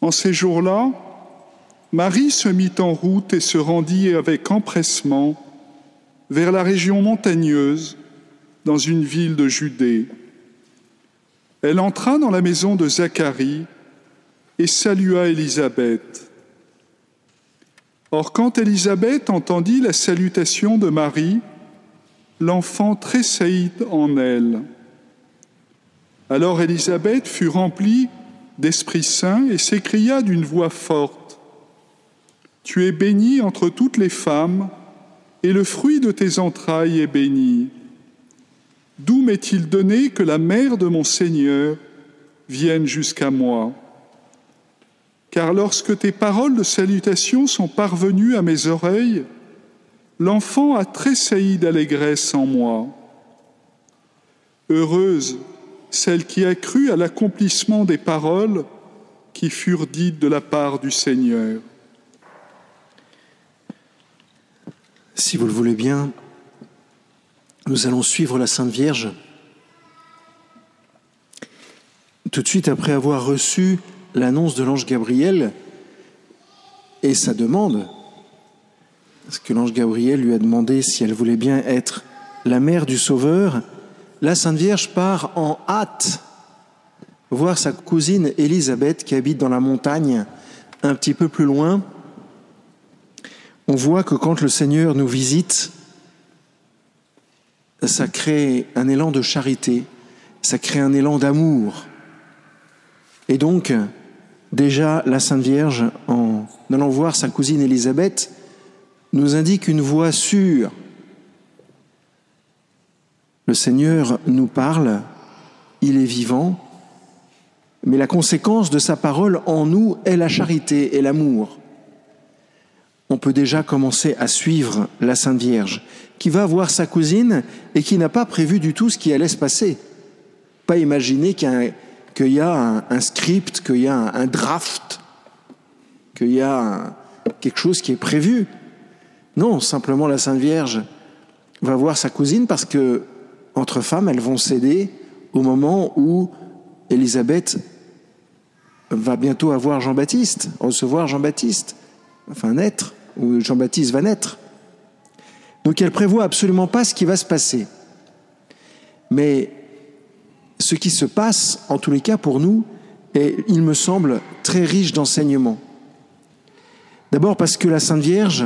En ces jours-là, Marie se mit en route et se rendit avec empressement vers la région montagneuse, dans une ville de Judée. Elle entra dans la maison de Zacharie et salua Élisabeth. Or, quand Élisabeth entendit la salutation de Marie, l'enfant tressaillit en elle. Alors Élisabeth fut remplie d'Esprit Saint et s'écria d'une voix forte, Tu es bénie entre toutes les femmes, et le fruit de tes entrailles est béni. D'où m'est-il donné que la mère de mon Seigneur vienne jusqu'à moi? Car lorsque tes paroles de salutation sont parvenues à mes oreilles, l'enfant a tressailli d'allégresse en moi. Heureuse celle qui a cru à l'accomplissement des paroles qui furent dites de la part du Seigneur. Si vous le voulez bien, nous allons suivre la Sainte Vierge. Tout de suite après avoir reçu l'annonce de l'ange Gabriel et sa demande, parce que l'ange Gabriel lui a demandé si elle voulait bien être la mère du Sauveur, la Sainte Vierge part en hâte voir sa cousine Élisabeth qui habite dans la montagne un petit peu plus loin. On voit que quand le Seigneur nous visite, ça crée un élan de charité, ça crée un élan d'amour. Et donc, déjà, la Sainte Vierge, en allant voir sa cousine Élisabeth, nous indique une voie sûre. Le Seigneur nous parle, il est vivant, mais la conséquence de sa parole en nous est la charité et l'amour. On peut déjà commencer à suivre la Sainte Vierge, qui va voir sa cousine et qui n'a pas prévu du tout ce qui allait se passer. Pas imaginer qu'il y a, un, script, qu'il y a un, draft, qu'il y a quelque chose qui est prévu. Non, simplement la Sainte Vierge va voir sa cousine parce que entre femmes, elles vont céder au moment où Élisabeth va bientôt avoir Jean-Baptiste, recevoir Jean-Baptiste, enfin naître, où Jean-Baptiste va naître. Donc elle prévoit absolument pas ce qui va se passer. Mais ce qui se passe, en tous les cas pour nous, est, il me semble, très riche d'enseignements. D'abord parce que la Sainte Vierge,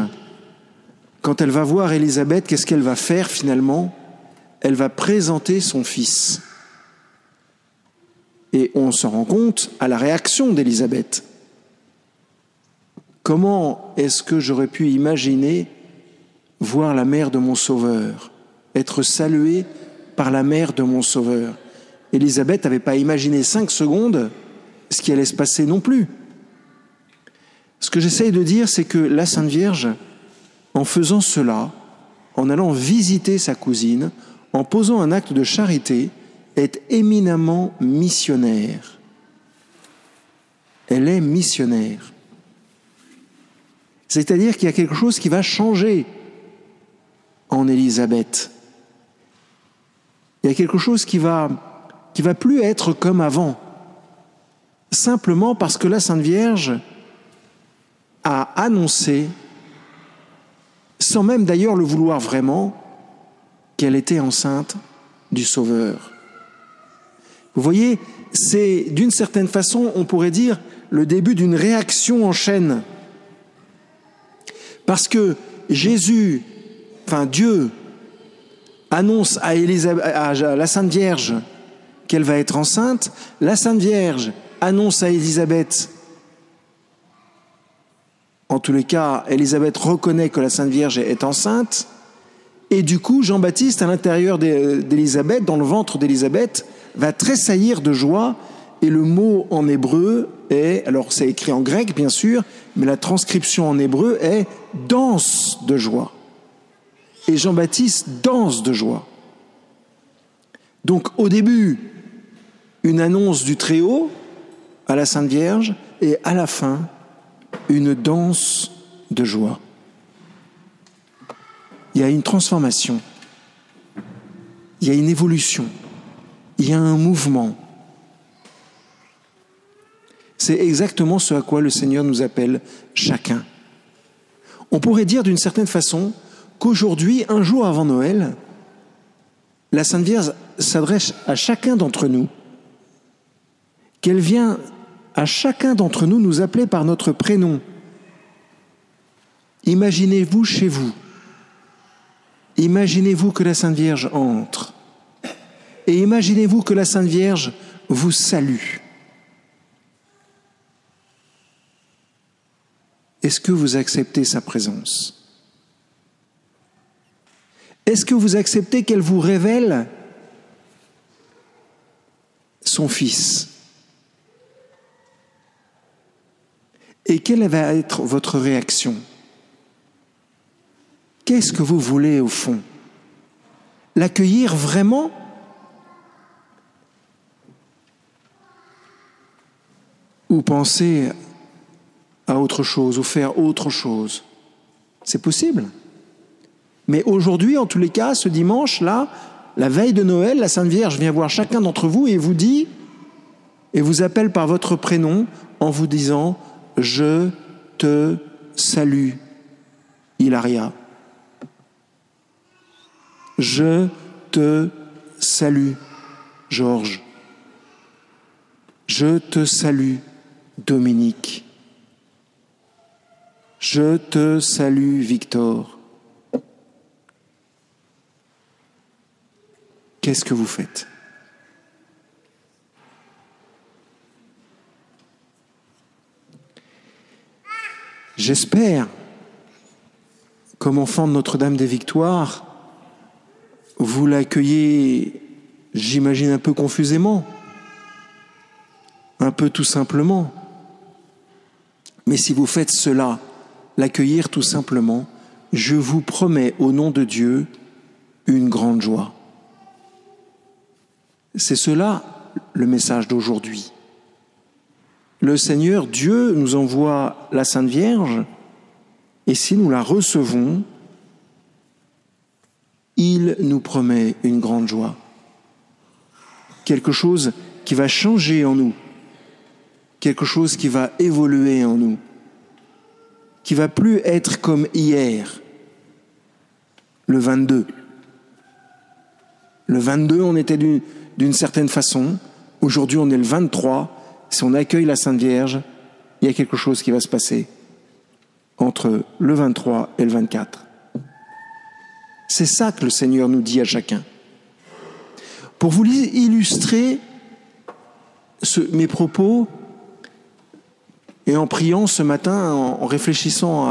quand elle va voir Élisabeth, qu'est-ce qu'elle va faire finalement? Elle va présenter son fils. Et on se rend compte à la réaction d'Élisabeth. Comment est-ce que j'aurais pu imaginer voir la mère de mon Sauveur, être saluée par la mère de mon Sauveur? Élisabeth n'avait pas imaginé cinq secondes ce qui allait se passer non plus. Ce que j'essaye de dire, c'est que la Sainte Vierge en faisant cela, en allant visiter sa cousine, en posant un acte de charité, est éminemment missionnaire. Elle est missionnaire. C'est-à-dire qu'il y a quelque chose qui va changer en Élisabeth. Il y a quelque chose qui va va plus être comme avant. Simplement parce que la Sainte Vierge a annoncé sans même d'ailleurs le vouloir vraiment, qu'elle était enceinte du Sauveur. Vous voyez, c'est d'une certaine façon, on pourrait dire, le début d'une réaction en chaîne. Parce que Jésus, enfin Dieu, annonce à, à la Sainte Vierge qu'elle va être enceinte, la Sainte Vierge annonce à Élisabeth en tous les cas, Élisabeth reconnaît que la Sainte Vierge est enceinte. Et du coup, Jean-Baptiste, à l'intérieur d'Élisabeth, dans le ventre d'Élisabeth, va tressaillir de joie. Et le mot en hébreu est, alors c'est écrit en grec bien sûr, mais la transcription en hébreu est danse de joie. Et Jean-Baptiste danse de joie. Donc au début, une annonce du Très-Haut à la Sainte Vierge, et à la fin, une danse de joie. Il y a une transformation, il y a une évolution, il y a un mouvement. C'est exactement ce à quoi le Seigneur nous appelle chacun. On pourrait dire d'une certaine façon qu'aujourd'hui, un jour avant Noël, la Sainte Vierge s'adresse à chacun d'entre nous, qu'elle vient à chacun d'entre nous nous appeler par notre prénom. Imaginez-vous chez vous. Imaginez-vous que la Sainte Vierge entre. Et imaginez-vous que la Sainte Vierge vous salue. Est-ce que vous acceptez sa présence? Est-ce que vous acceptez qu'elle vous révèle son Fils? Et quelle va être votre réaction? Qu'est-ce que vous voulez au fond? L'accueillir vraiment? Ou penser à autre chose, ou faire autre chose? C'est possible. Mais aujourd'hui, en tous les cas, ce dimanche-là, la veille de Noël, la Sainte Vierge vient voir chacun d'entre vous et vous dit, et vous appelle par votre prénom en vous disant, je te salue, Hilaria. Je te salue, Georges. Je te salue, Dominique. Je te salue, Victor. Qu'est-ce que vous faites? J'espère, comme enfant de Notre-Dame des Victoires, vous l'accueillez, j'imagine, un peu confusément, un peu tout simplement. Mais si vous faites cela, l'accueillir tout simplement, je vous promets au nom de Dieu une grande joie. C'est cela le message d'aujourd'hui. Le Seigneur Dieu nous envoie la Sainte Vierge et si nous la recevons, il nous promet une grande joie, quelque chose qui va changer en nous, quelque chose qui va évoluer en nous, qui va plus être comme hier, le 22. Le 22, on était d'une certaine façon, aujourd'hui on est le 23, si on accueille la Sainte Vierge, il y a quelque chose qui va se passer entre le 23 et le 24. C'est ça que le Seigneur nous dit à chacun. Pour vous illustrer mes propos, et en priant ce matin, en, réfléchissant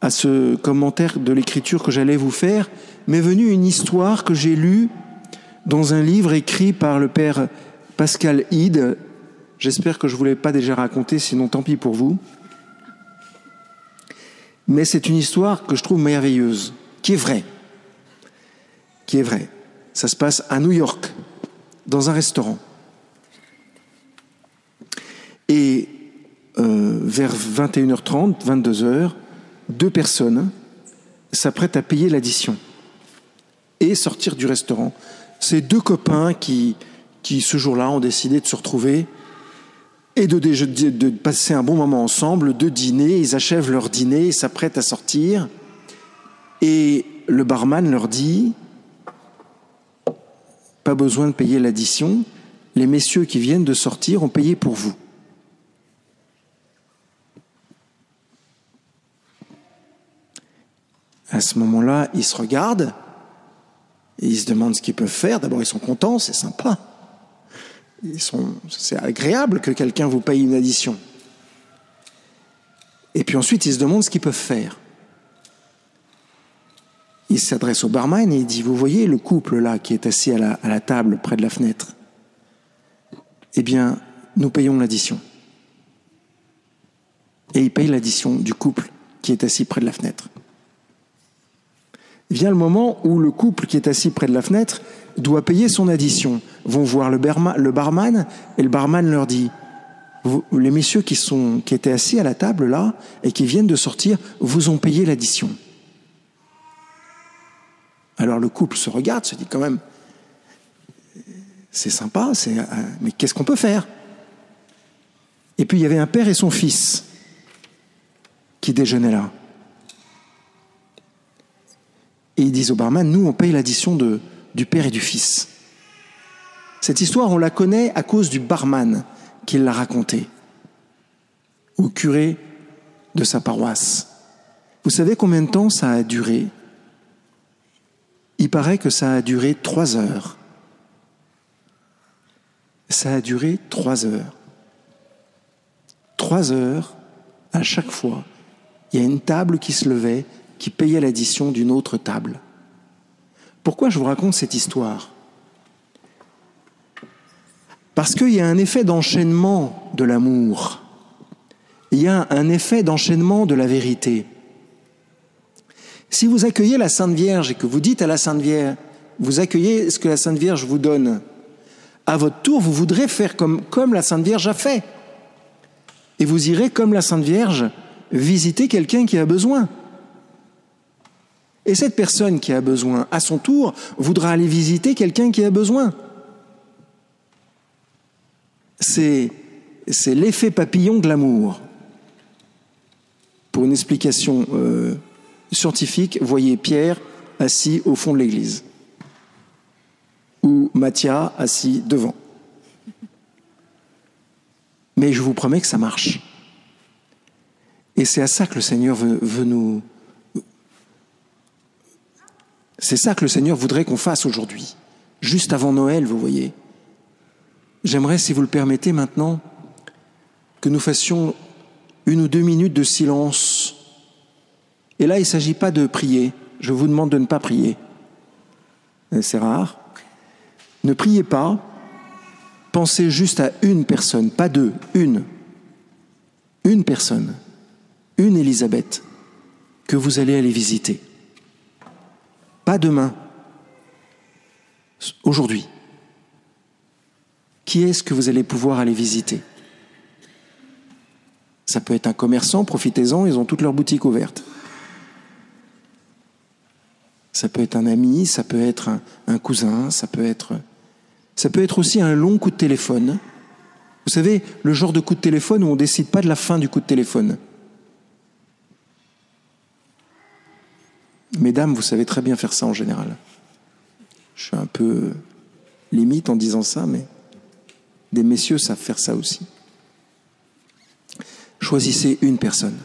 à, ce commentaire de l'écriture que j'allais vous faire, m'est venue une histoire que j'ai lue dans un livre écrit par le père Pascal Hyde. J'espère que je ne vous l'ai pas déjà raconté, sinon tant pis pour vous. Mais c'est une histoire que je trouve merveilleuse qui est vrai, qui est vrai. Ça se passe à New York, dans un restaurant. Et euh, vers 21h30, 22h, deux personnes s'apprêtent à payer l'addition et sortir du restaurant. C'est deux copains qui, qui ce jour-là, ont décidé de se retrouver et de, passer un bon moment ensemble, de dîner. Ils achèvent leur dîner, ils s'apprêtent à sortir. Et le barman leur dit, pas besoin de payer l'addition, les messieurs qui viennent de sortir ont payé pour vous. À ce moment-là, ils se regardent et ils se demandent ce qu'ils peuvent faire. D'abord, ils sont contents, c'est sympa. C'est agréable que quelqu'un vous paye une addition. Et puis ensuite, ils se demandent ce qu'ils peuvent faire il s'adresse au barman et il dit, vous voyez le couple là qui est assis à la, table près de la fenêtre? Eh bien, nous payons l'addition. Et il paye l'addition du couple qui est assis près de la fenêtre. Vient le moment où le couple qui est assis près de la fenêtre doit payer son addition. Vont voir le, barman et le barman leur dit les messieurs qui étaient assis à la table là et qui viennent de sortir vous ont payé l'addition. Alors le couple se regarde, se dit quand même, c'est sympa, c'est, euh, mais qu'est-ce qu'on peut faire? Et puis il y avait un père et son fils qui déjeunaient là. Et ils disent au barman, nous on paye l'addition de, du père et du fils. Cette histoire, on la connaît à cause du barman qui l'a racontée au curé de sa paroisse. Vous savez combien de temps ça a duré? Il paraît que ça a duré trois heures. Ça a duré trois heures. Trois heures, à chaque fois, il y a une table qui se levait, qui payait l'addition d'une autre table. Pourquoi je vous raconte cette histoire? Parce qu'il y a un effet d'enchaînement de l'amour. Il y a un effet d'enchaînement de la vérité. Si vous accueillez la Sainte Vierge et que vous dites à la Sainte Vierge, vous accueillez ce que la Sainte Vierge vous donne, à votre tour, vous voudrez faire comme, la Sainte Vierge a fait. Et vous irez, comme la Sainte Vierge, visiter quelqu'un qui a besoin. Et cette personne qui a besoin, à son tour, voudra aller visiter quelqu'un qui a besoin. C'est, c'est l'effet papillon de l'amour. Pour une explication euh, scientifique, voyez Pierre assis au fond de l'église ou Mathia assis devant. Mais je vous promets que ça marche. Et c'est à ça que le Seigneur veut, veut nous, c'est ça que le Seigneur voudrait qu'on fasse aujourd'hui, juste avant Noël, vous voyez. J'aimerais, si vous le permettez maintenant, que nous fassions une ou deux minutes de silence. Et là, il ne s'agit pas de prier. Je vous demande de ne pas prier. C'est rare. Ne priez pas. Pensez juste à une personne, pas deux, une. Une personne, une Élisabeth, que vous allez aller visiter. Pas demain, aujourd'hui. Qui est-ce que vous allez pouvoir aller visiter? Ça peut être un commerçant, profitez-en, ils ont toutes leurs boutiques ouvertes. Ça peut être un ami, ça peut être un, cousin, ça peut être, ça peut être aussi un long coup de téléphone. Vous savez, le genre de coup de téléphone où on ne décide pas de la fin du coup de téléphone. Mesdames, vous savez très bien faire ça en général. Je suis un peu limite en disant ça, mais des messieurs savent faire ça aussi. Choisissez une personne.